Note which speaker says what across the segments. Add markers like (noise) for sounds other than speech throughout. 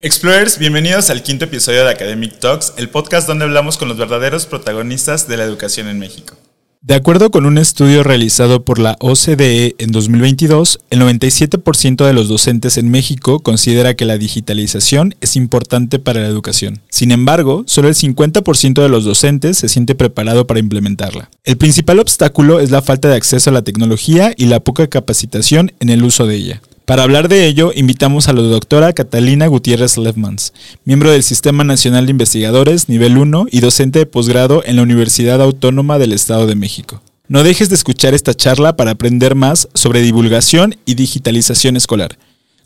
Speaker 1: Explorers, bienvenidos al quinto episodio de Academic Talks, el podcast donde hablamos con los verdaderos protagonistas de la educación en México.
Speaker 2: De acuerdo con un estudio realizado por la OCDE en 2022, el 97% de los docentes en México considera que la digitalización es importante para la educación. Sin embargo, solo el 50% de los docentes se siente preparado para implementarla. El principal obstáculo es la falta de acceso a la tecnología y la poca capacitación en el uso de ella. Para hablar de ello, invitamos a la doctora Catalina Gutiérrez Lefmans, miembro del Sistema Nacional de Investigadores Nivel 1 y docente de posgrado en la Universidad Autónoma del Estado de México. No dejes de escuchar esta charla para aprender más sobre divulgación y digitalización escolar.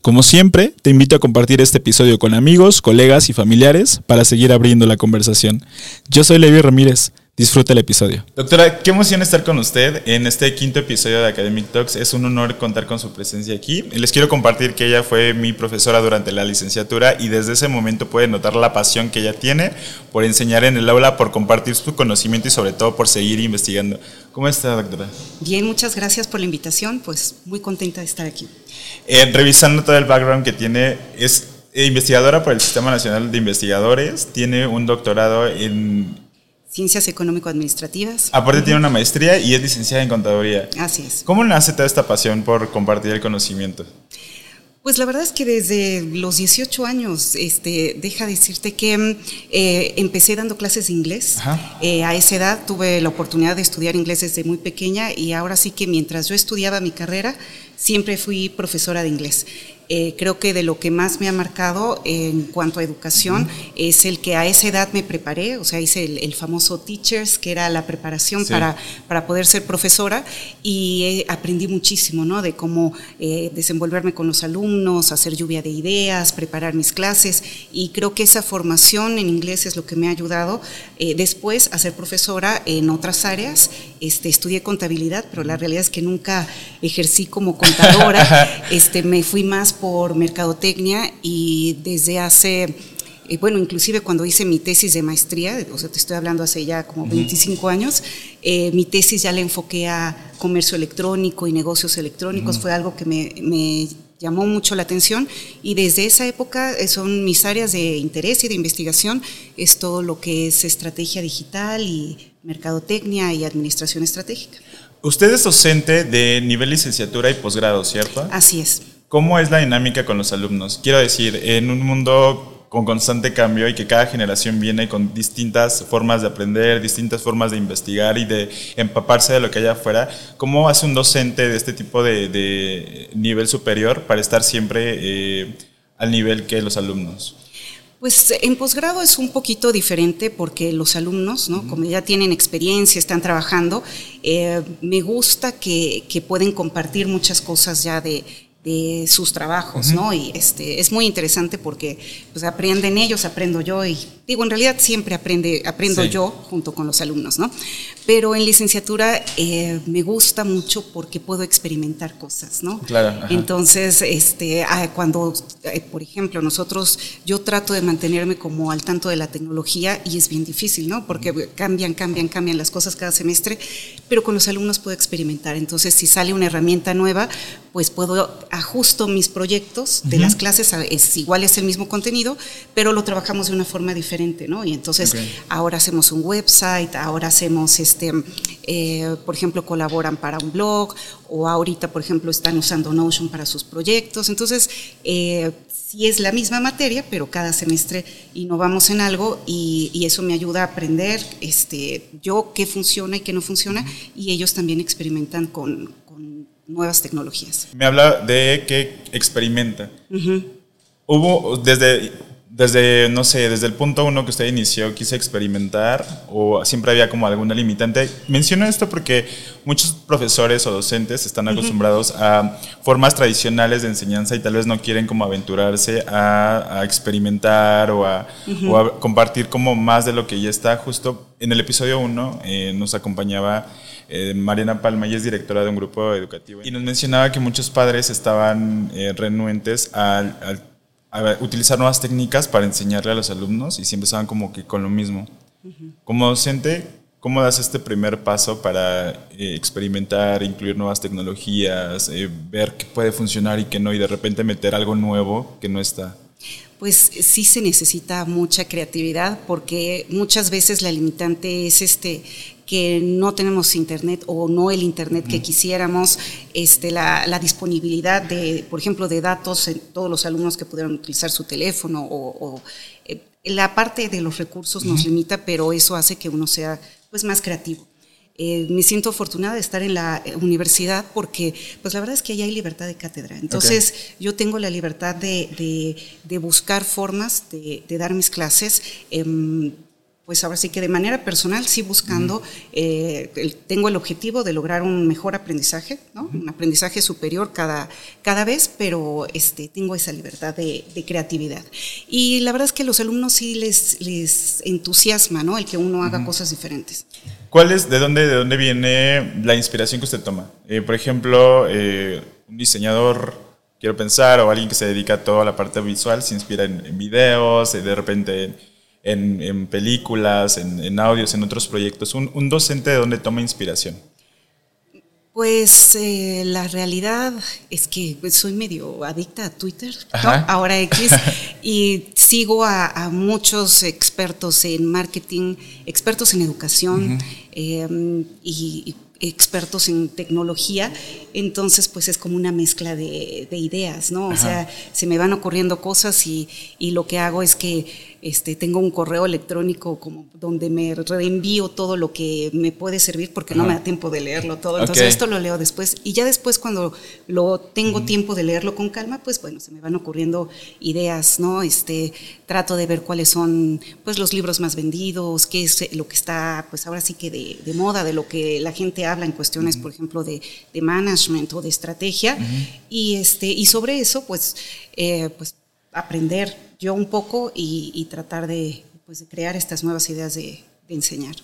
Speaker 2: Como siempre, te invito a compartir este episodio con amigos, colegas y familiares para seguir abriendo la conversación. Yo soy Levi Ramírez. Disfruta el episodio.
Speaker 1: Doctora, qué emoción estar con usted en este quinto episodio de Academic Talks. Es un honor contar con su presencia aquí. Les quiero compartir que ella fue mi profesora durante la licenciatura y desde ese momento puede notar la pasión que ella tiene por enseñar en el aula, por compartir su conocimiento y sobre todo por seguir investigando. ¿Cómo está, doctora?
Speaker 3: Bien, muchas gracias por la invitación. Pues muy contenta de estar aquí.
Speaker 1: Eh, revisando todo el background que tiene, es investigadora por el Sistema Nacional de Investigadores, tiene un doctorado en
Speaker 3: Ciencias Económico-Administrativas.
Speaker 1: Aparte tiene una maestría y es licenciada en Contaduría.
Speaker 3: Así es.
Speaker 1: ¿Cómo nace toda esta pasión por compartir el conocimiento?
Speaker 3: Pues la verdad es que desde los 18 años, este, deja decirte que eh, empecé dando clases de inglés. Eh, a esa edad tuve la oportunidad de estudiar inglés desde muy pequeña y ahora sí que mientras yo estudiaba mi carrera, siempre fui profesora de inglés. Eh, creo que de lo que más me ha marcado en cuanto a educación es el que a esa edad me preparé, o sea, hice el, famoso Teachers, que era la preparación para, para poder ser profesora, y aprendí muchísimo, ¿no? De cómo eh, desenvolverme con los alumnos, hacer lluvia de ideas, preparar mis clases, y creo que esa formación en inglés es lo que me ha ayudado eh, después a ser profesora en otras áreas. Este, estudié contabilidad, pero la realidad es que nunca ejercí como contadora, (laughs) este, me fui más por mercadotecnia y desde hace, eh, bueno, inclusive cuando hice mi tesis de maestría, o sea, te estoy hablando hace ya como 25 años, eh, mi tesis ya la enfoqué a comercio electrónico y negocios electrónicos, fue algo que me, llamó mucho la atención y desde esa época eh, son mis áreas de interés y de investigación, es todo lo que es estrategia digital y mercadotecnia y administración estratégica.
Speaker 1: Usted es docente de nivel licenciatura y posgrado, ¿cierto?
Speaker 3: Así es.
Speaker 1: ¿Cómo es la dinámica con los alumnos? Quiero decir, en un mundo con constante cambio y que cada generación viene con distintas formas de aprender, distintas formas de investigar y de empaparse de lo que hay afuera, ¿cómo hace un docente de este tipo de, nivel superior para estar siempre eh, al nivel que los alumnos?
Speaker 3: Pues en posgrado es un poquito diferente porque los alumnos, ¿no? como ya tienen experiencia, están trabajando, eh, me gusta que, que, pueden compartir muchas cosas ya de, de sus trabajos, ¿no? Y este, es muy interesante porque pues, aprenden ellos, aprendo yo y digo, en realidad siempre aprende, aprendo yo junto con los alumnos, ¿no? Pero en licenciatura eh, me gusta mucho porque puedo experimentar cosas, ¿no?
Speaker 1: Claro.
Speaker 3: Entonces, este, ah, cuando, eh, por ejemplo, nosotros, yo trato de mantenerme como al tanto de la tecnología y es bien difícil, ¿no? Porque cambian, cambian, cambian las cosas cada semestre, pero con los alumnos puedo experimentar. Entonces, si sale una herramienta nueva, pues puedo ajusto mis proyectos de las clases, es igual es el mismo contenido, pero lo trabajamos de una forma diferente, ¿no? Y entonces ahora hacemos un website, ahora hacemos este, eh, por ejemplo, colaboran para un blog, o ahorita, por ejemplo, están usando Notion para sus proyectos. Entonces, eh, sí es la misma materia, pero cada semestre innovamos en algo y, eso me ayuda a aprender este, yo qué funciona y qué no funciona, y ellos también experimentan con nuevas tecnologías.
Speaker 1: Me habla de que experimenta. Hubo desde, desde, no sé, desde el punto uno que usted inició, quise experimentar o siempre había como alguna limitante. Menciono esto porque muchos profesores o docentes están acostumbrados a formas tradicionales de enseñanza y tal vez no quieren como aventurarse a, experimentar o a, compartir como más de lo que ya está. Justo en el episodio 1 eh, nos acompañaba eh, Mariana Palma, ella es directora de un grupo educativo, y nos mencionaba que muchos padres estaban eh, renuentes a, utilizar nuevas técnicas para enseñarle a los alumnos y siempre estaban como que con lo mismo. Como docente, ¿cómo das este primer paso para eh, experimentar, incluir nuevas tecnologías, ver qué puede funcionar y qué no, y de repente meter algo nuevo que no está?
Speaker 3: Pues sí se necesita mucha creatividad porque muchas veces la limitante es este que no tenemos internet o no el internet que quisiéramos, este, la, disponibilidad de, por ejemplo, de datos en todos los alumnos que pudieran utilizar su teléfono o, eh, la parte de los recursos nos limita, pero eso hace que uno sea pues más creativo. Eh, me siento afortunada de estar en la eh, universidad porque, pues la verdad es que ahí hay libertad de cátedra. Entonces, yo tengo la libertad de, de, buscar formas de, de, dar mis clases. Em, pues ahora sí que de manera personal sí buscando, eh, tengo el objetivo de lograr un mejor aprendizaje, ¿no? un aprendizaje superior cada, cada vez, pero este, tengo esa libertad de, creatividad. Y la verdad es que a los alumnos sí les, les entusiasma ¿no? el que uno haga cosas diferentes.
Speaker 1: ¿Cuál es, de dónde, de dónde viene la inspiración que usted toma? Eh, por ejemplo, eh, un diseñador quiero pensar, o alguien que se dedica a toda la parte visual, se inspira en, en videos, de repente en, películas, en, audios, en otros proyectos? Un, docente de dónde toma inspiración?
Speaker 3: Pues eh, la realidad es que pues, soy medio adicta a Twitter, ahora X, (laughs) y sigo a, muchos expertos en marketing, expertos en educación em, y, expertos en tecnología, entonces pues es como una mezcla de, ideas, ¿no? O sea, se me van ocurriendo cosas y, y lo que hago es que este, tengo un correo electrónico como donde me reenvío todo lo que me puede servir porque no me da tiempo de leerlo todo. Entonces esto lo leo después. Y ya después cuando lo tengo tiempo de leerlo con calma, pues bueno, se me van ocurriendo ideas, ¿no? Este, trato de ver cuáles son pues los libros más vendidos, qué es lo que está pues ahora sí que de, moda, de lo que la gente habla en cuestiones, por ejemplo, de, management o de estrategia. Y este y sobre eso pues eh, pues aprender yo un poco y, tratar pues, de, crear estas nuevas ideas de, enseñar.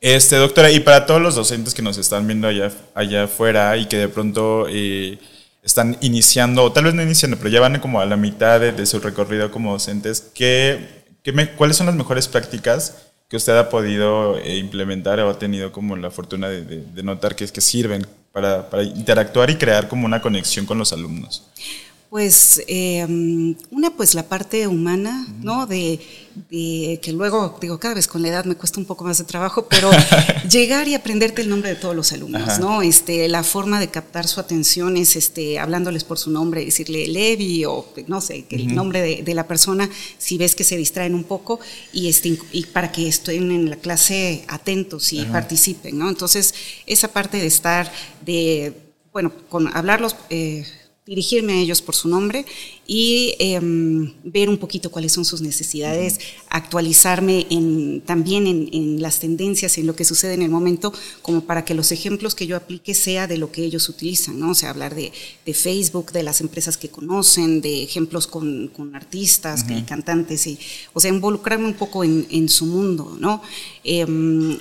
Speaker 1: Este, doctora, y para todos los docentes que nos están viendo allá, allá afuera y que de pronto eh, están iniciando, o tal vez no iniciando, pero ya van como a la mitad de, su recorrido como docentes, ¿qué, ¿cuáles son las mejores prácticas que usted ha podido eh, implementar o ha tenido como la fortuna de, notar que, que sirven para, para interactuar y crear como una conexión con los alumnos?
Speaker 3: Pues em, una, pues la parte humana, ¿no? De, que luego, digo, cada vez con la edad me cuesta un poco más de trabajo, pero (laughs) llegar y aprenderte el nombre de todos los alumnos, ¿no? Este, la forma de captar su atención es este, hablándoles por su nombre, decirle Levi o no sé, el nombre de, la persona, si ves que se distraen un poco, y, este, y para que estén en la clase atentos y participen, ¿no? Entonces, esa parte de estar, de, bueno, con hablarlos. Eh, dirigirme a ellos por su nombre y em, ver un poquito cuáles son sus necesidades, actualizarme en, también en, las tendencias, en lo que sucede en el momento, como para que los ejemplos que yo aplique sea de lo que ellos utilizan, ¿no? O sea, hablar de, Facebook, de las empresas que conocen, de ejemplos con, artistas y cantantes, y, o sea, involucrarme un poco en, su mundo, ¿no? Em,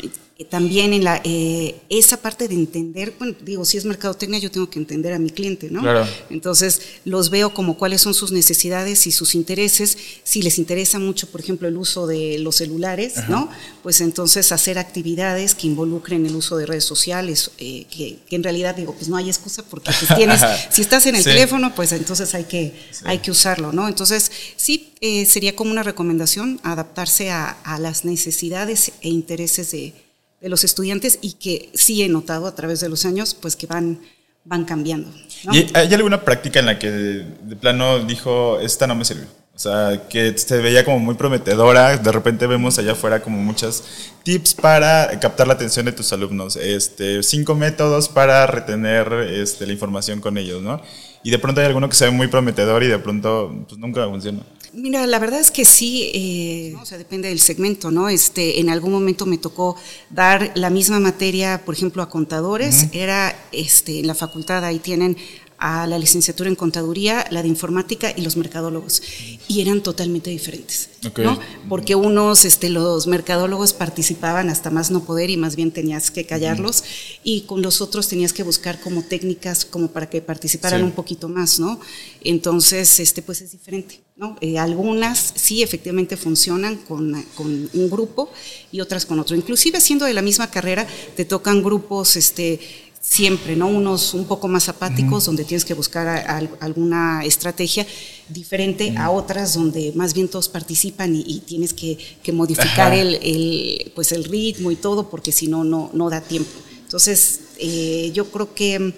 Speaker 3: también en la, eh, esa parte de entender, bueno, digo, si es mercadotecnia, yo tengo que entender a mi cliente, ¿no? Claro. Entonces, los veo como cuáles son sus necesidades y sus intereses. Si les interesa mucho, por ejemplo, el uso de los celulares, ¿no? Pues entonces hacer actividades que involucren el uso de redes sociales, eh, que, en realidad digo, pues no hay excusa porque pues tienes, (laughs) si estás en el teléfono, pues entonces hay que, hay que usarlo, ¿no? Entonces, sí, eh, sería como una recomendación adaptarse a, a las necesidades e intereses de de los estudiantes y que sí he notado a través de los años, pues que van, van cambiando.
Speaker 1: ¿Y hay alguna práctica en la que de, plano dijo, esta no me sirvió? O sea, que se veía como muy prometedora. De repente vemos allá afuera como muchos tips para captar la atención de tus alumnos. Este, cinco métodos para retener este, la información con ellos, ¿no? Y de pronto hay alguno que se ve muy prometedor y de pronto pues, nunca funciona.
Speaker 3: Mira, la verdad es que sí, eh, o sea, depende del segmento, ¿no? Este, en algún momento me tocó dar la misma materia, por ejemplo, a contadores. Era, este, en la facultad ahí tienen a la licenciatura en contaduría, la de informática y los mercadólogos. Y eran totalmente diferentes, ¿no? Porque unos, este, los mercadólogos participaban hasta más no poder y más bien tenías que callarlos y con los otros tenías que buscar como técnicas como para que participaran un poquito más, ¿no? Entonces, este, pues es diferente, ¿no? Eh, algunas sí efectivamente funcionan con, con, un grupo y otras con otro. Inclusive siendo de la misma carrera, te tocan grupos, este, siempre, ¿no? Unos un poco más apáticos, donde tienes que buscar alguna estrategia diferente a otras donde más bien todos participan y, tienes que, modificar el, pues el ritmo y todo, porque si no, no da tiempo. Entonces, eh, yo creo que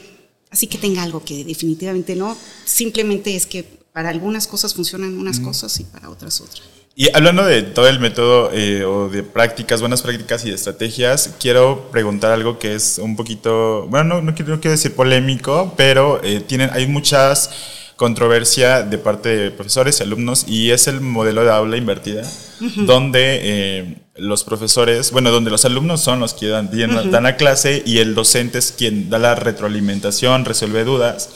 Speaker 3: así que tenga algo que definitivamente no, simplemente es que para algunas cosas funcionan unas cosas y para otras otras.
Speaker 1: Y hablando de todo el método eh, o de prácticas, buenas prácticas y de estrategias, quiero preguntar algo que es un poquito, bueno, no, no, quiero, decir polémico, pero eh, tienen, hay muchas controversia de parte de profesores y alumnos y es el modelo de aula invertida, donde eh, los profesores, bueno, donde los alumnos son los que dan, dan, la clase y el docente es quien da la retroalimentación, resuelve dudas.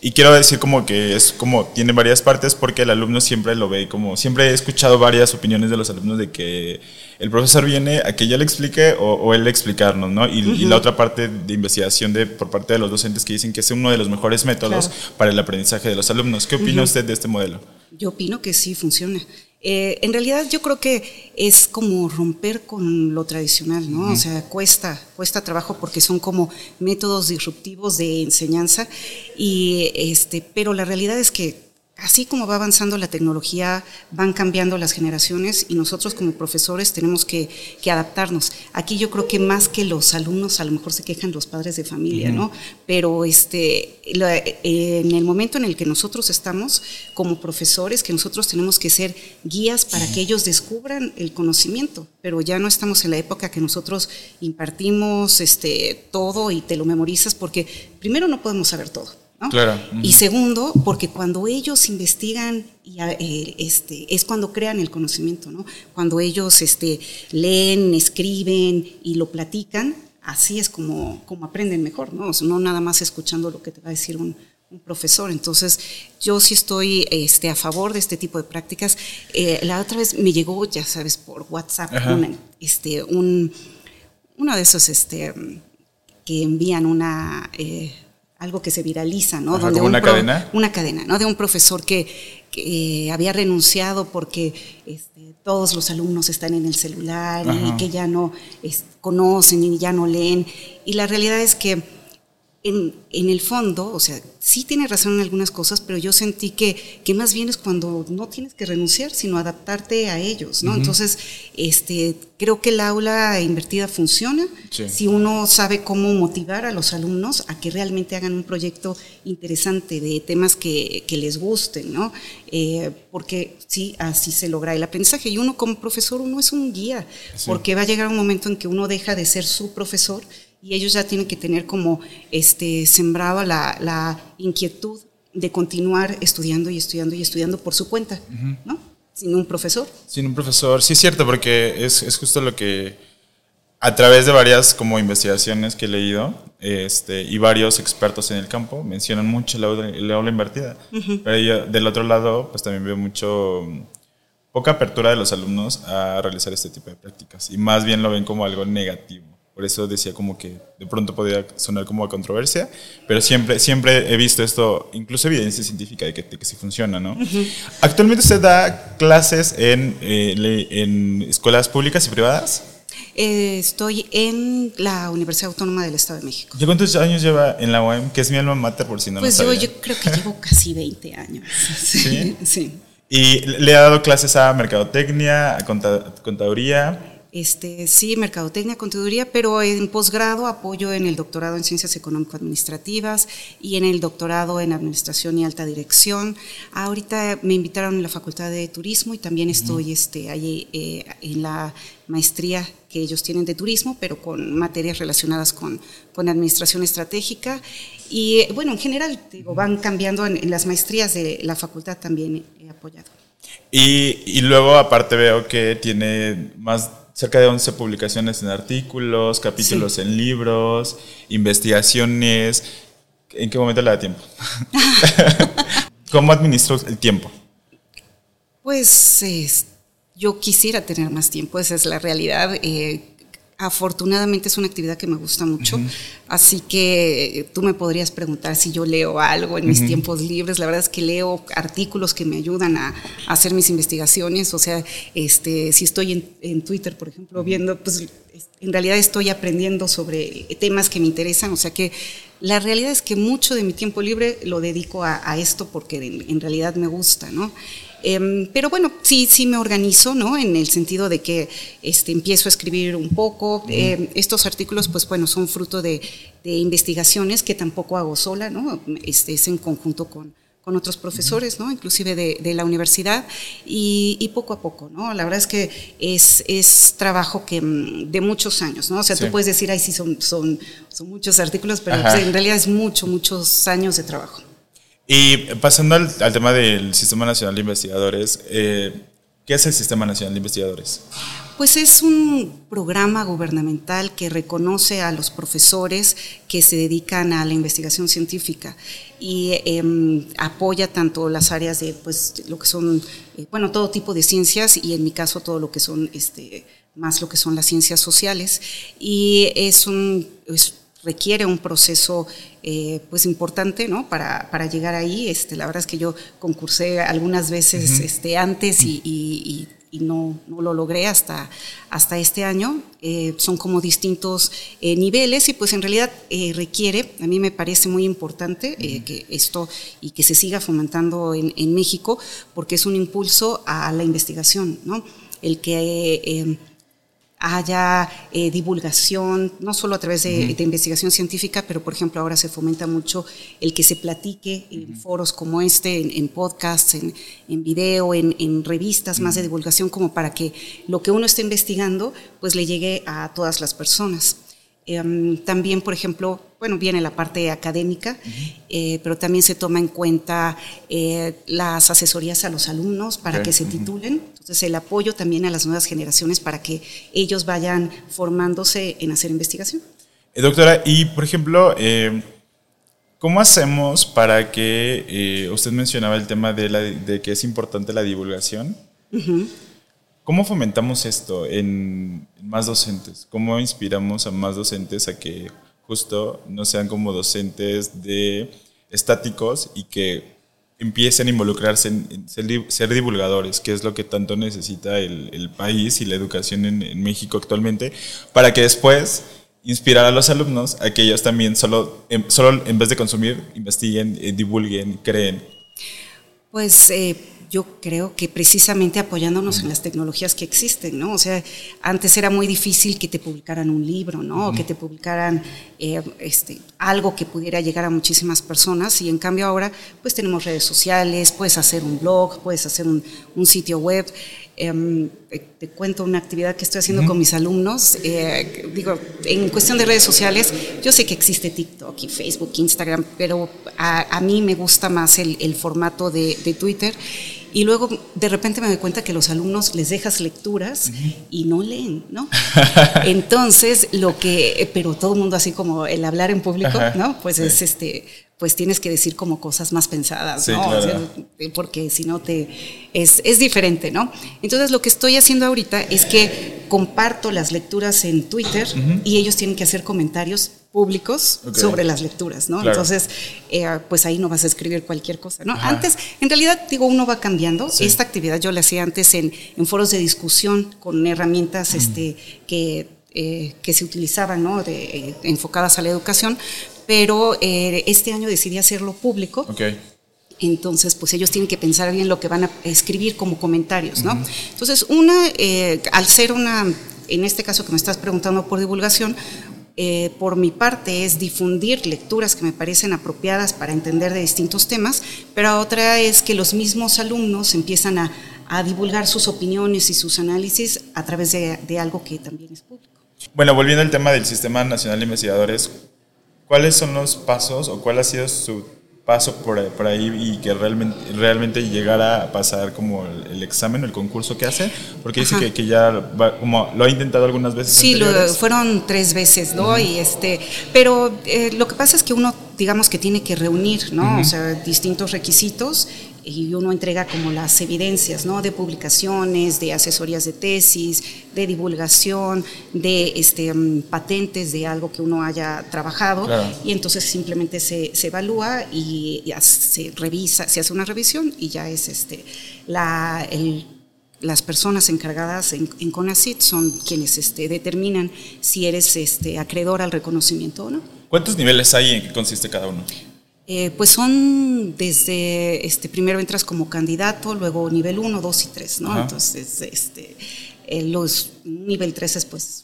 Speaker 1: Y quiero decir como que es como tiene varias partes porque el alumno siempre lo ve como siempre he escuchado varias opiniones de los alumnos de que el profesor viene a que yo le explique o, él explicarnos, ¿no? Y, la otra parte de investigación de por parte de los docentes que dicen que es uno de los mejores métodos para el aprendizaje de los alumnos. ¿Qué opina usted de este modelo?
Speaker 3: Yo opino que sí funciona. Eh, en realidad yo creo que es como romper con lo tradicional, ¿no? O sea, cuesta, cuesta trabajo porque son como métodos disruptivos de enseñanza y este, pero la realidad es que así como va avanzando la tecnología, van cambiando las generaciones y nosotros como profesores tenemos que, adaptarnos. Aquí yo creo que más que los alumnos, a lo mejor se quejan los padres de familia, ¿no? Pero este, en el momento en el que nosotros estamos como profesores, que nosotros tenemos que ser guías para que ellos descubran el conocimiento, pero ya no estamos en la época que nosotros impartimos este, todo y te lo memorizas porque primero no podemos saber todo. Claro. Y segundo, porque cuando ellos investigan, y, eh, este, es cuando crean el conocimiento, ¿no? Cuando ellos este, leen, escriben y lo platican, así es como, como aprenden mejor, ¿no? no nada más escuchando lo que te va a decir un, profesor. Entonces, yo sí estoy este, a favor de este tipo de prácticas. Eh, la otra vez me llegó, ya sabes, por WhatsApp, este, un, uno de esos este, que envían una... Eh, algo que se viraliza, ¿no?
Speaker 1: Donde una cadena.
Speaker 3: Una cadena, ¿no? De un profesor que, había renunciado porque este, todos los alumnos están en el celular y que ya no conocen y ya no leen. Y la realidad es que en, en, el fondo, o sea, sí tiene razón en algunas cosas, pero yo sentí que, que más bien es cuando no tienes que renunciar, sino adaptarte a ellos, ¿no? Entonces, este, creo que el aula invertida funciona si uno sabe cómo motivar a los alumnos a que realmente hagan un proyecto interesante de temas que, que les gusten, ¿no? Eh, porque sí, así se logra el aprendizaje. Y uno como profesor, uno es un guía, porque va a llegar un momento en que uno deja de ser su profesor y ellos ya tienen que tener como este, sembrado la, la inquietud de continuar estudiando y estudiando y estudiando por su cuenta, ¿no? Sin un profesor.
Speaker 1: Sin un profesor, sí es cierto, porque es, es, justo lo que a través de varias como investigaciones que he leído este, y varios expertos en el campo mencionan mucho la aula, invertida. Pero yo, del otro lado, pues también veo mucho poca apertura de los alumnos a realizar este tipo de prácticas y más bien lo ven como algo negativo. Por eso decía como que de pronto podría sonar como a controversia, pero siempre, siempre he visto esto, incluso evidencia científica de que, que sí funciona, ¿no? Actualmente usted da clases en, eh, en escuelas públicas y privadas.
Speaker 3: Eh, estoy en la Universidad Autónoma del Estado de México.
Speaker 1: ¿Y cuántos años lleva en la UAM, que es mi alma mater por si no
Speaker 3: pues
Speaker 1: lo
Speaker 3: Pues yo, yo, creo que llevo casi 20 años.
Speaker 1: ¿Sí? (laughs) sí. ¿Y le ha dado clases a mercadotecnia, a contaduría?
Speaker 3: Este, sí, mercadotecnia, contaduría, pero en posgrado apoyo en el doctorado en ciencias económico-administrativas y en el doctorado en administración y alta dirección. Ahorita me invitaron en la Facultad de Turismo y también estoy este, allí eh, en la maestría que ellos tienen de turismo, pero con materias relacionadas con, con administración estratégica. Y bueno, en general, digo, van cambiando en, las maestrías de la facultad también he apoyado.
Speaker 1: Y, y luego aparte veo que tiene más cerca de 11 publicaciones en artículos, capítulos en libros, investigaciones. ¿En qué momento le da tiempo? (laughs) ¿Cómo administro el tiempo?
Speaker 3: Pues yo quisiera tener más tiempo, esa es la realidad. Eh, Afortunadamente es una actividad que me gusta mucho, así que eh, tú me podrías preguntar si yo leo algo en mis tiempos libres. La verdad es que leo artículos que me ayudan a, hacer mis investigaciones, o sea, este, si estoy en, Twitter, por ejemplo, viendo, pues en realidad estoy aprendiendo sobre temas que me interesan, o sea que la realidad es que mucho de mi tiempo libre lo dedico a, esto porque en, realidad me gusta, ¿no? Em, pero bueno, sí, sí me organizo, ¿no? En el sentido de que este, empiezo a escribir un poco. Em, estos artículos, pues bueno, son fruto de, investigaciones que tampoco hago sola, ¿no? Este, es en conjunto con, con otros profesores, ¿no? inclusive de, la universidad, y, poco a poco, ¿no? La verdad es que es, es trabajo que, mm, de muchos años, ¿no? O sea, tú puedes decir, ay, sí, son, son, son muchos artículos, pero pues, en realidad es mucho, muchos años de trabajo.
Speaker 1: Y pasando al, tema del Sistema Nacional de Investigadores, eh, ¿qué es el Sistema Nacional de Investigadores?
Speaker 3: Pues es un programa gubernamental que reconoce a los profesores que se dedican a la investigación científica y em, apoya tanto las áreas de pues lo que son eh, bueno todo tipo de ciencias y en mi caso todo lo que son este más lo que son las ciencias sociales y es un requiere un proceso eh, pues importante ¿no? para, para, llegar ahí. Este, la verdad es que yo concursé algunas veces este, antes y, y, no, no, lo logré hasta, hasta este año. Eh, son como distintos eh, niveles y pues en realidad requiere, a mí me parece muy importante que esto y que se siga fomentando en, en, México porque es un impulso a la investigación, ¿no? El que haya eh, divulgación, no solo a través de, investigación científica, pero por ejemplo ahora se fomenta mucho el que se platique en foros como este, en, podcasts, en, en video, en, revistas más de divulgación, como para que lo que uno esté investigando pues le llegue a todas las personas. Em, también, por ejemplo, bueno, viene la parte académica, eh, pero también se toma en cuenta eh, las asesorías a los alumnos para que se titulen. Entonces, el apoyo también a las nuevas generaciones para que ellos vayan formándose en hacer investigación.
Speaker 1: Eh, doctora, y por ejemplo, ¿cómo hacemos para que, usted mencionaba el tema de, la, de, que es importante la divulgación? ¿Cómo fomentamos esto en más docentes? ¿Cómo inspiramos a más docentes a que justo no sean como docentes de estáticos y que empiecen a involucrarse en, ser, divulgadores, que es lo que tanto necesita el, país y la educación en, México actualmente, para que después inspirar a los alumnos a que ellos también solo, em, solo en vez de consumir, investiguen, eh, divulguen, creen.
Speaker 3: Pues eh, yo creo que precisamente apoyándonos en las tecnologías que existen, ¿no? O sea, antes era muy difícil que te publicaran un libro, ¿no? O que te publicaran eh, este, algo que pudiera llegar a muchísimas personas y en cambio ahora pues tenemos redes sociales, puedes hacer un blog, puedes hacer un, sitio web. Em, te cuento una actividad que estoy haciendo con mis alumnos. Eh, digo, en cuestión de redes sociales, yo sé que existe TikTok y Facebook, Instagram, pero a, mí me gusta más el, formato de, de Twitter. Y luego de repente me doy cuenta que los alumnos les dejas lecturas y no leen, ¿no? (laughs) Entonces, lo que, pero todo el mundo así como el hablar en público, ¿no? Pues es este, pues tienes que decir como cosas más pensadas, ¿no? porque si no te, es, es diferente, ¿no? Entonces, lo que estoy haciendo ahorita es que comparto las lecturas en Twitter y ellos tienen que hacer comentarios públicos sobre las lecturas, ¿no? Entonces, eh, pues ahí no vas a escribir cualquier cosa, ¿no? Antes, en realidad, digo, uno va cambiando. Esta actividad yo la hacía antes en, foros de discusión con herramientas este, que, eh, que se utilizaban, ¿no? De, eh, enfocadas a la educación, pero este año decidí hacerlo público. Entonces, pues ellos tienen que pensar bien lo que van a escribir como comentarios, ¿no? Entonces, una, al ser una, en este caso que me estás preguntando por divulgación, eh, por mi parte es difundir lecturas que me parecen apropiadas para entender de distintos temas, pero otra es que los mismos alumnos empiezan a, divulgar sus opiniones y sus análisis a través de, de, algo que también es público.
Speaker 1: Bueno, volviendo al tema del Sistema Nacional de Investigadores, ¿cuáles son los pasos o cuál ha sido su paso por, por, ahí y que realmente, realmente llegara a pasar como el, examen, el concurso que hace? Porque dice que, que, ya como lo ha intentado algunas veces.
Speaker 3: Sí, lo, fueron tres veces, ¿no? y este, pero eh, lo que pasa es que uno, digamos que tiene que reunir, ¿no? O sea, distintos requisitos y uno entrega como las evidencias, ¿no? De publicaciones, de asesorías de tesis, de divulgación, de este, mm, patentes de algo que uno haya trabajado y entonces simplemente se, se evalúa y se revisa, se hace una revisión y ya es este, la, el, las personas encargadas en, en CONACIT son quienes este, determinan si eres este, acreedor al reconocimiento o no.
Speaker 1: ¿Cuántos niveles hay en qué consiste cada uno?
Speaker 3: Eh, pues son desde, este, primero entras como candidato, luego nivel 1, 2 y 3, ¿no? Entonces, este, eh, los nivel 3 es pues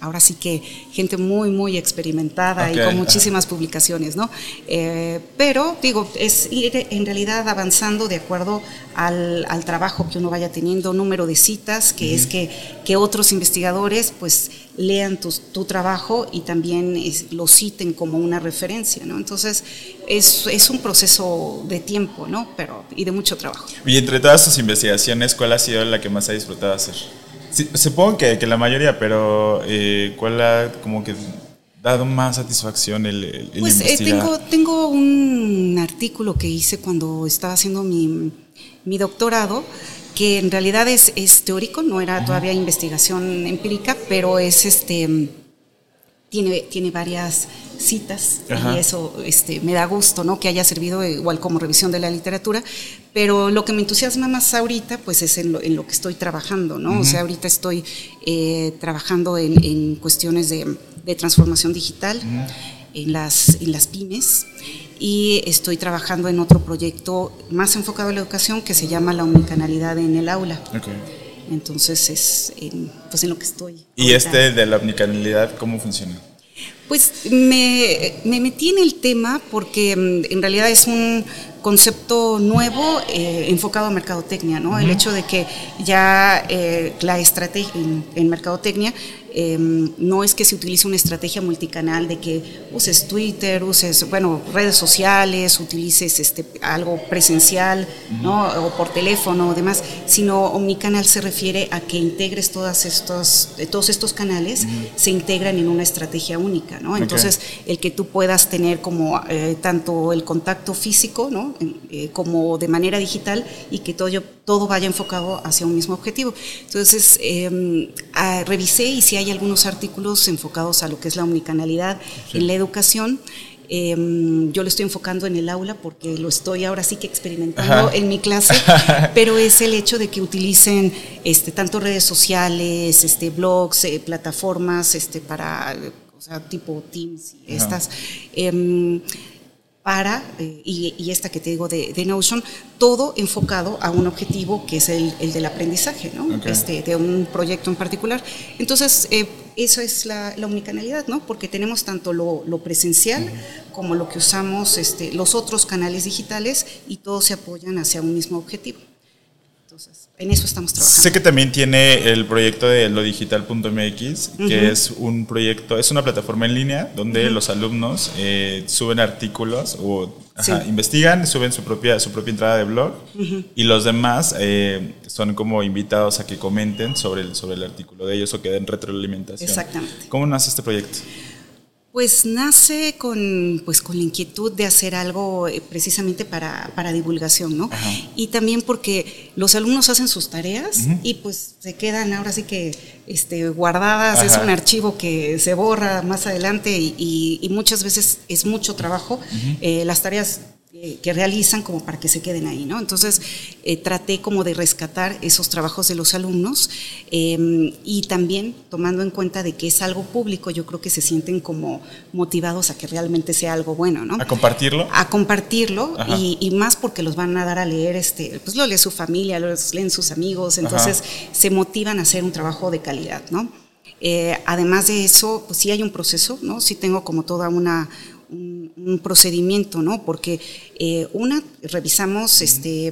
Speaker 3: ahora sí que gente muy, muy experimentada y con muchísimas publicaciones, ¿no? Eh, pero, digo, es ir en realidad avanzando de acuerdo al, trabajo que uno vaya teniendo, número de citas, que es que, que otros investigadores, pues, lean tu, tu trabajo y también lo citen como una referencia, ¿no? Entonces, es, es, un proceso de tiempo, ¿no? Pero, y de mucho trabajo.
Speaker 1: Y entre todas tus investigaciones, ¿cuál ha sido la que más ha disfrutado hacer? Supongo que, que, la mayoría, pero eh, ¿cuál ha como que dado más satisfacción el, el
Speaker 3: Pues
Speaker 1: eh,
Speaker 3: tengo, tengo un artículo que hice cuando estaba haciendo mi, mi doctorado que en realidad es, es teórico, no era todavía investigación empírica, pero es este tiene, tiene varias citas y eso este, me da gusto, ¿no? Que haya servido igual como revisión de la literatura, pero lo que me entusiasma más ahorita, pues es en lo, en lo que estoy trabajando, ¿no? O sea, ahorita estoy eh, trabajando en, en, cuestiones de, de transformación digital en, las, en las pymes y estoy trabajando en otro proyecto más enfocado a la educación que se llama la omnicanalidad en el aula. Entonces es en, pues en lo que estoy.
Speaker 1: ¿Y este de la omnicanalidad cómo funciona?
Speaker 3: Pues me, me, metí en el tema porque mm, en realidad es un concepto nuevo eh, enfocado a mercadotecnia, ¿no? El hecho de que ya eh, la estrategia en mercadotecnia Em, no es que se utilice una estrategia multicanal de que uses Twitter, uses, bueno, redes sociales, utilices este, algo presencial, ¿no? O por teléfono o demás, sino omnicanal se refiere a que integres todas estos, todos estos canales, se integran en una estrategia única, ¿no? Entonces, el que tú puedas tener como eh, tanto el contacto físico, ¿no? Eh, como de manera digital y que todo, todo vaya enfocado hacia un mismo objetivo. Entonces, eh, revisé y si hay algunos artículos enfocados a lo que es la omnicanalidad en la educación. Em, yo lo estoy enfocando en el aula porque lo estoy ahora sí que experimentando en mi clase, (laughs) pero es el hecho de que utilicen este, tanto redes sociales, este, blogs, eh, plataformas este, para, o sea, tipo Teams y estas. Em, para, eh, y, esta que te digo de, Notion, todo enfocado a un objetivo que es el, del aprendizaje, ¿no? Este, de un proyecto en particular. Entonces, eh, eso es la, la, omnicanalidad, ¿no? Porque tenemos tanto lo, presencial como lo que usamos, este, los otros canales digitales, y todos se apoyan hacia un mismo objetivo. En eso estamos trabajando.
Speaker 1: Sé que también tiene el proyecto de lodigital.mx, que es un proyecto, es una plataforma en línea donde los alumnos eh, suben artículos o investigan, suben su propia, su propia entrada de blog y los demás eh, son como invitados a que comenten sobre el, sobre el artículo de ellos o que den retroalimentación.
Speaker 3: Exactamente.
Speaker 1: ¿Cómo nace este proyecto?
Speaker 3: Pues nace con, pues, con la inquietud de hacer algo eh, precisamente para, para divulgación, ¿no? Y también porque los alumnos hacen sus tareas y pues se quedan ahora sí que este, guardadas, es un archivo que se borra más adelante y, y, muchas veces es mucho trabajo. Eh, las tareas que realizan como para que se queden ahí, ¿no? Entonces eh, traté como de rescatar esos trabajos de los alumnos em, y también tomando en cuenta de que es algo público, yo creo que se sienten como motivados a que realmente sea algo bueno, ¿no?
Speaker 1: A compartirlo.
Speaker 3: A compartirlo y, más porque los van a dar a leer, este, pues lo lee su familia, lo leen sus amigos, entonces se motivan a hacer un trabajo de calidad, ¿no? Eh, además de eso, pues sí hay un proceso, ¿no? Sí tengo como toda una, un, procedimiento, ¿no? Porque eh, una, revisamos, este,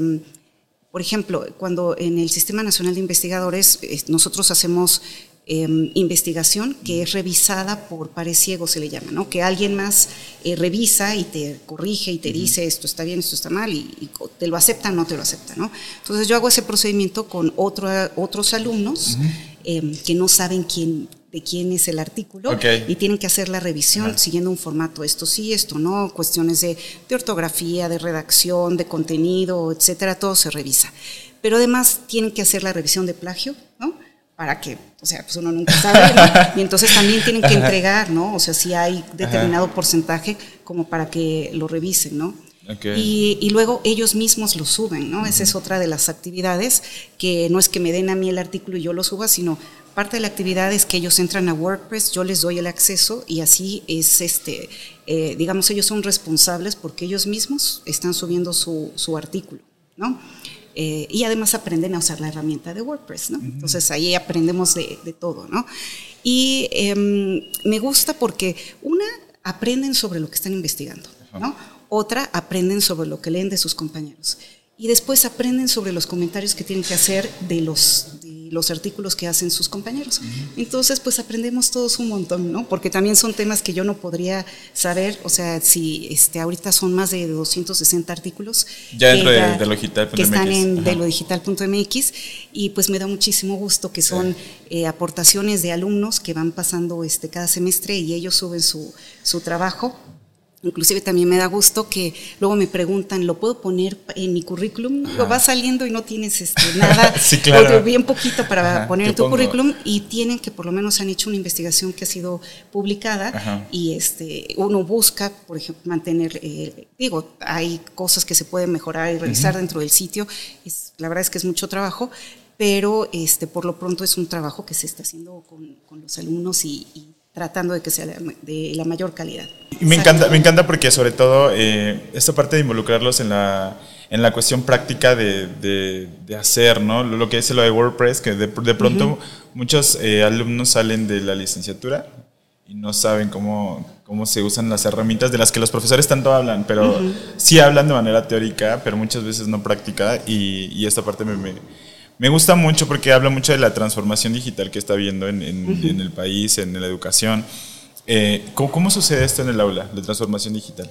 Speaker 3: por ejemplo, cuando en el Sistema Nacional de Investigadores nosotros hacemos em, investigación que es revisada por pares ciegos, se le llama, ¿no? Que alguien más eh, revisa y te corrige y te dice esto está bien, esto está mal y, te lo acepta o no te lo acepta, ¿no? Entonces yo hago ese procedimiento con otro, otros alumnos em, que no saben quién de quién es el artículo y tienen que hacer la revisión siguiendo un formato, esto sí, esto no, cuestiones de, de, ortografía, de redacción, de contenido, etcétera, todo se revisa. Pero además tienen que hacer la revisión de plagio, ¿no? Para que, o sea, pues uno nunca sabe, ¿no? (laughs) Y entonces también tienen que entregar, ¿no? O sea, si hay determinado porcentaje como para que lo revisen, ¿no? Y, y, luego ellos mismos lo suben, ¿no? Esa es otra de las actividades, que no es que me den a mí el artículo y yo lo suba, sino parte de la actividad es que ellos entran a WordPress, yo les doy el acceso y así es, este, eh, digamos, ellos son responsables porque ellos mismos están subiendo su, su artículo, ¿no? Eh, y además aprenden a usar la herramienta de WordPress, ¿no? Entonces ahí aprendemos de, de todo, ¿no? Y em, me gusta porque, una, aprenden sobre lo que están investigando, ¿no? Otra, aprenden sobre lo que leen de sus compañeros. Y después aprenden sobre los comentarios que tienen que hacer de los, los artículos que hacen sus compañeros. Entonces, pues aprendemos todos un montón, ¿no? Porque también son temas que yo no podría saber, o sea, si este, ahorita son más de 260 artículos.
Speaker 1: Ya dentro de, lo digital.mx.
Speaker 3: Que están en de lo digital.mx y pues me da muchísimo gusto que son eh, aportaciones de alumnos que van pasando este, cada semestre y ellos suben su, su trabajo Inclusive también me da gusto que luego me preguntan, ¿lo puedo poner en mi currículum? Lo va saliendo y no tienes este, nada, (laughs) sí, claro. bien poquito para poner en tu currículum y tienen que por lo menos han hecho una investigación que ha sido publicada y este, uno busca, por ejemplo, mantener, eh, digo, hay cosas que se pueden mejorar y revisar dentro del sitio, es, la verdad es que es mucho trabajo, pero este, por lo pronto es un trabajo que se está haciendo con, con los alumnos y, y tratando de que sea de la mayor calidad.
Speaker 1: me encanta, me encanta porque sobre todo eh, esta parte de involucrarlos en la, en la cuestión práctica de, de, hacer, ¿no? Lo que es lo de WordPress, que de, de pronto muchos eh, alumnos salen de la licenciatura y no saben cómo, cómo se usan las herramientas de las que los profesores tanto hablan, pero sí hablan de manera teórica, pero muchas veces no práctica y, y esta parte me, me me gusta mucho porque habla mucho de la transformación digital que está habiendo en, el país, en la educación. Eh, ¿cómo, sucede esto en el aula, la transformación digital?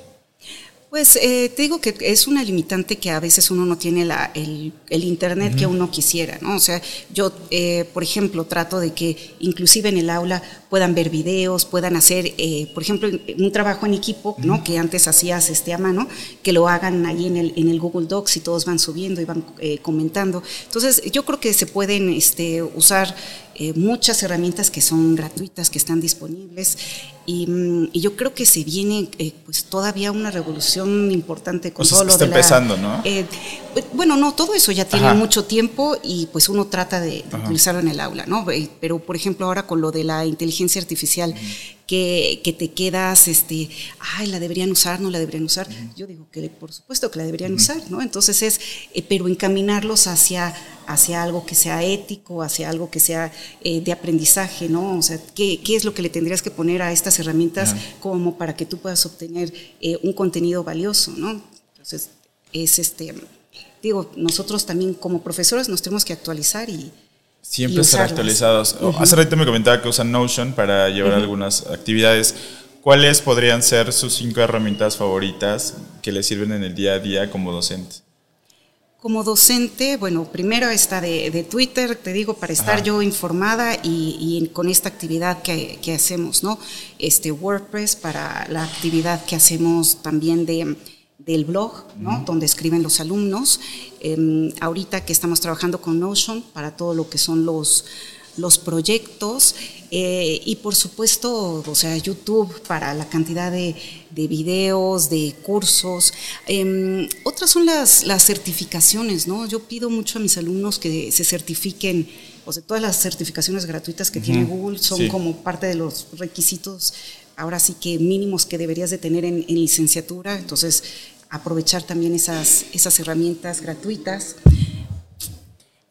Speaker 3: Pues eh, te digo que es una limitante que a veces uno no tiene la, el, internet que uno quisiera, ¿no? O sea, yo, eh, por ejemplo, trato de que inclusive en el aula puedan ver videos, puedan hacer, eh, por ejemplo, un trabajo en equipo, ¿no? Que antes hacías este, a mano, que lo hagan ahí en el, en el Google Docs y todos van subiendo y van comentando. Entonces, yo creo que se pueden este, usar eh, muchas herramientas que son gratuitas, que están disponibles. Y, mm, yo creo que se viene eh, pues todavía una revolución importante con todo lo
Speaker 1: está empezando, ¿no?
Speaker 3: Eh, bueno, no, todo eso ya tiene mucho tiempo y pues uno trata de, utilizarlo en el aula, ¿no? Pero por ejemplo ahora con lo de la inteligencia artificial, que, que, te quedas, este, ay, la deberían usar, no la deberían usar. Yo digo que por supuesto que la deberían usar, ¿no? Entonces es, pero encaminarlos hacia hacia algo que sea ético, hacia algo que sea eh, de aprendizaje, ¿no? O sea, ¿qué, ¿qué, es lo que le tendrías que poner a estas herramientas como para que tú puedas obtener eh, un contenido valioso, ¿no? Entonces, es este, digo, nosotros también como profesores nos tenemos que actualizar y...
Speaker 1: Siempre estar actualizados. Hace rato me comentaba que usan Notion para llevar algunas actividades. ¿Cuáles podrían ser sus cinco herramientas favoritas que le sirven en el día a día como docente?
Speaker 3: Como docente, bueno, primero está de, Twitter, te digo, para estar yo informada y, con esta actividad que, hacemos, ¿no? Este WordPress para la actividad que hacemos también de, del blog, ¿no? Donde escriben los alumnos. Em, ahorita que estamos trabajando con Notion para todo lo que son los, los proyectos eh, y por supuesto, o sea, YouTube para la cantidad de, de videos, de cursos. Em, otras son las, las certificaciones, ¿no? Yo pido mucho a mis alumnos que se certifiquen, o sea, todas las certificaciones gratuitas que tiene Google son como parte de los requisitos, ahora sí que mínimos que deberías de tener en, licenciatura, entonces aprovechar también esas, esas herramientas gratuitas.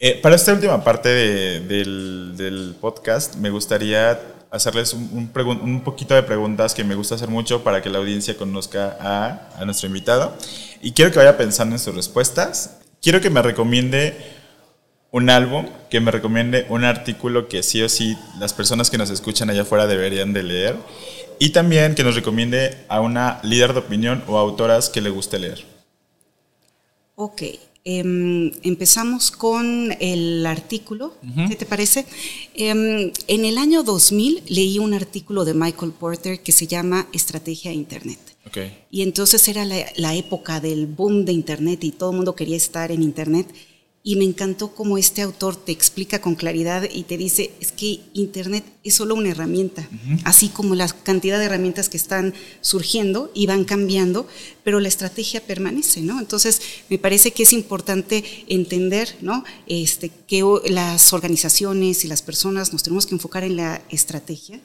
Speaker 1: Eh, para esta última parte del, del, podcast, me gustaría hacerles un, un, poquito de preguntas que me gusta hacer mucho para que la audiencia conozca a, a nuestro invitado. Y quiero que vaya pensando en sus respuestas. Quiero que me recomiende un álbum, que me recomiende un artículo que sí o sí las personas que nos escuchan allá afuera deberían de leer. Y también que nos recomiende a una líder de opinión o autoras que le guste leer.
Speaker 3: Ok. Em, empezamos con el artículo, ¿qué te parece? Em, en el año 2000 leí un artículo de Michael Porter que se llama Estrategia Internet. Y entonces era la, la, época del boom de Internet y todo el mundo quería estar en Internet y me encantó cómo este autor te explica con claridad y te dice, es que Internet es solo una herramienta, así como la cantidad de herramientas que están surgiendo y van cambiando, pero la estrategia permanece, ¿no? Entonces, me parece que es importante entender, ¿no? Este, que las organizaciones y las personas nos tenemos que enfocar en la estrategia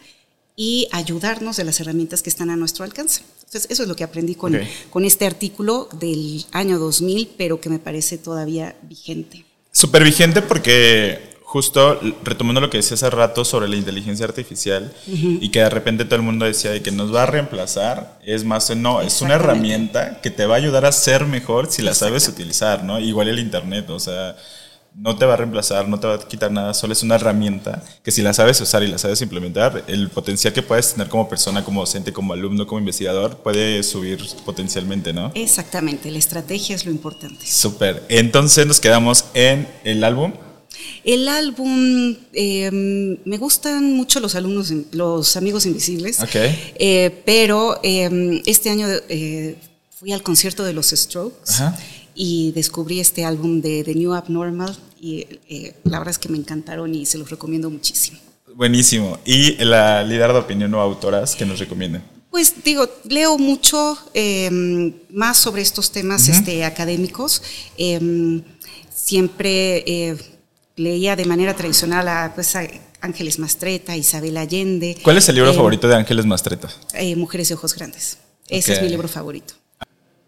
Speaker 3: y ayudarnos de las herramientas que están a nuestro alcance. Entonces, eso es lo que aprendí con, con este artículo del año 2000, pero que me parece todavía vigente.
Speaker 1: Súper vigente porque justo retomando lo que decía hace rato sobre la inteligencia artificial y que de repente todo el mundo decía de que nos va a reemplazar, es más, no, es una herramienta que te va a ayudar a ser mejor si la sabes utilizar, ¿no? Igual el Internet, o sea, no te va a reemplazar, no te va a quitar nada, solo es una herramienta que si la sabes usar y la sabes implementar, el potencial que puedes tener como persona, como docente, como alumno, como investigador, puede subir potencialmente, ¿no?
Speaker 3: Exactamente, la estrategia es lo importante.
Speaker 1: Súper. Entonces nos quedamos en el álbum.
Speaker 3: El álbum, em, me gustan mucho los alumnos, los amigos invisibles,
Speaker 1: okay.
Speaker 3: Eh, pero em, este año eh, fui al concierto de los Strokes. Ajá y descubrí este álbum de The New Abnormal y eh, la verdad es que me encantaron y se los recomiendo muchísimo.
Speaker 1: Buenísimo. ¿Y la líder de opinión o autoras que nos recomienden?
Speaker 3: Pues digo, leo mucho em, más sobre estos temas este, académicos. Em, siempre eh, leía de manera tradicional a, pues, Ángeles Mastreta, Isabel Allende.
Speaker 1: ¿Cuál es el libro eh, favorito de Ángeles Mastreta?
Speaker 3: Mujeres de Ojos Grandes. Ese es mi libro favorito.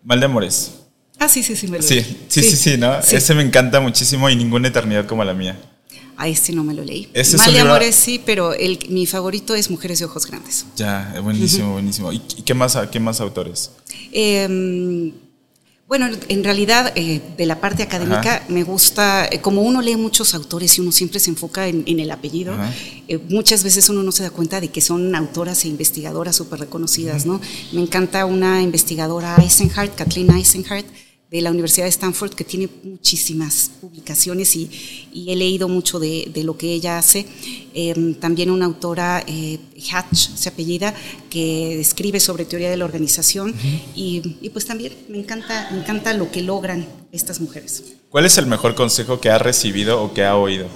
Speaker 1: Mal de Amores.
Speaker 3: Ah, sí, sí, sí, me lo
Speaker 1: sí, leí. Sí, sí, sí, ¿no? Ese me encanta muchísimo y ninguna eternidad como la mía.
Speaker 3: A este no me lo leí. Mal de amores sí, pero el, mi favorito es Mujeres de Ojos Grandes.
Speaker 1: Ya, buenísimo, buenísimo. ¿Y qué más, qué más autores?
Speaker 3: Eh, bueno, en realidad, eh, de la parte académica, me gusta, eh, como uno lee muchos autores y uno siempre se enfoca en, el apellido, eh, muchas veces uno no se da cuenta de que son autoras e investigadoras súper reconocidas, ¿no? Me encanta una investigadora Eisenhardt, Kathleen Eisenhardt, de la Universidad de Stanford, que tiene muchísimas publicaciones y, he leído mucho de, lo que ella hace. Em, también una autora, eh, Hatch, se apellida, que escribe sobre teoría de la organización y, y, pues también me encanta, me encanta lo que logran estas mujeres.
Speaker 1: ¿Cuál es el mejor consejo que ha recibido o que ha oído?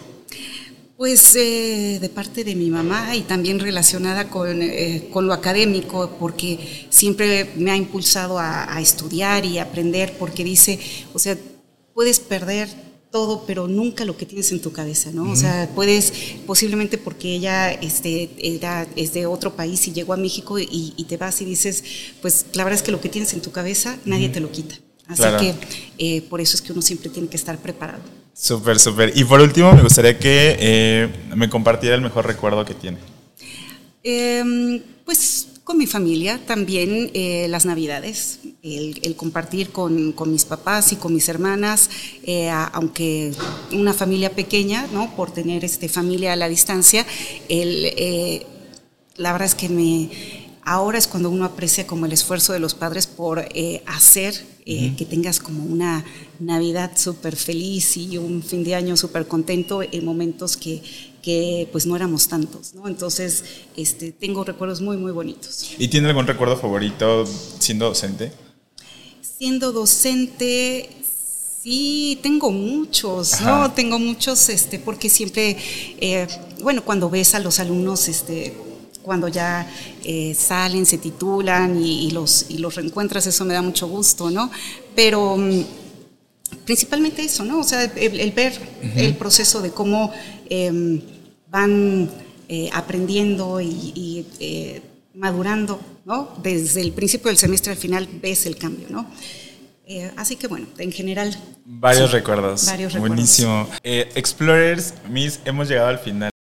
Speaker 3: Pues eh, de parte de mi mamá y también relacionada con, eh, con, lo académico, porque siempre me ha impulsado a, estudiar y aprender, porque dice, o sea, puedes perder todo, pero nunca lo que tienes en tu cabeza, ¿no? O sea, puedes, posiblemente porque ella este, era, es de otro país y llegó a México y, te vas y dices, pues la verdad es que lo que tienes en tu cabeza nadie te lo quita. Así que eh, por eso es que uno siempre tiene que estar preparado.
Speaker 1: Súper, súper. Y por último, me gustaría que eh, me compartiera el mejor recuerdo que tiene.
Speaker 3: Em, pues con mi familia, también eh, las navidades, el, compartir con, mis papás y con mis hermanas, eh, aunque una familia pequeña, ¿no? por tener este, familia a la distancia, la verdad es que me, ahora es cuando uno aprecia como el esfuerzo de los padres por hacer que tengas como una Navidad súper feliz y un fin de año súper contento en momentos que, que, pues no éramos tantos, ¿no? Entonces, este, tengo recuerdos muy, muy bonitos.
Speaker 1: ¿Y tiene algún recuerdo favorito siendo docente?
Speaker 3: Siendo docente, sí, tengo muchos, ¿no? Tengo muchos, este, porque siempre, eh, bueno, cuando ves a los alumnos, este, cuando ya eh, salen, se titulan y, los, y los reencuentras, eso me da mucho gusto, ¿no? Pero mm, principalmente eso, ¿no? O sea, el, ver el proceso de cómo em, van eh, aprendiendo y, eh, madurando, ¿no? Desde el principio del semestre al final ves el cambio, ¿no? Eh, así que bueno, en general.
Speaker 1: Varios recuerdos. Varios recuerdos. Buenísimo. Explorers, Miss, hemos llegado al final.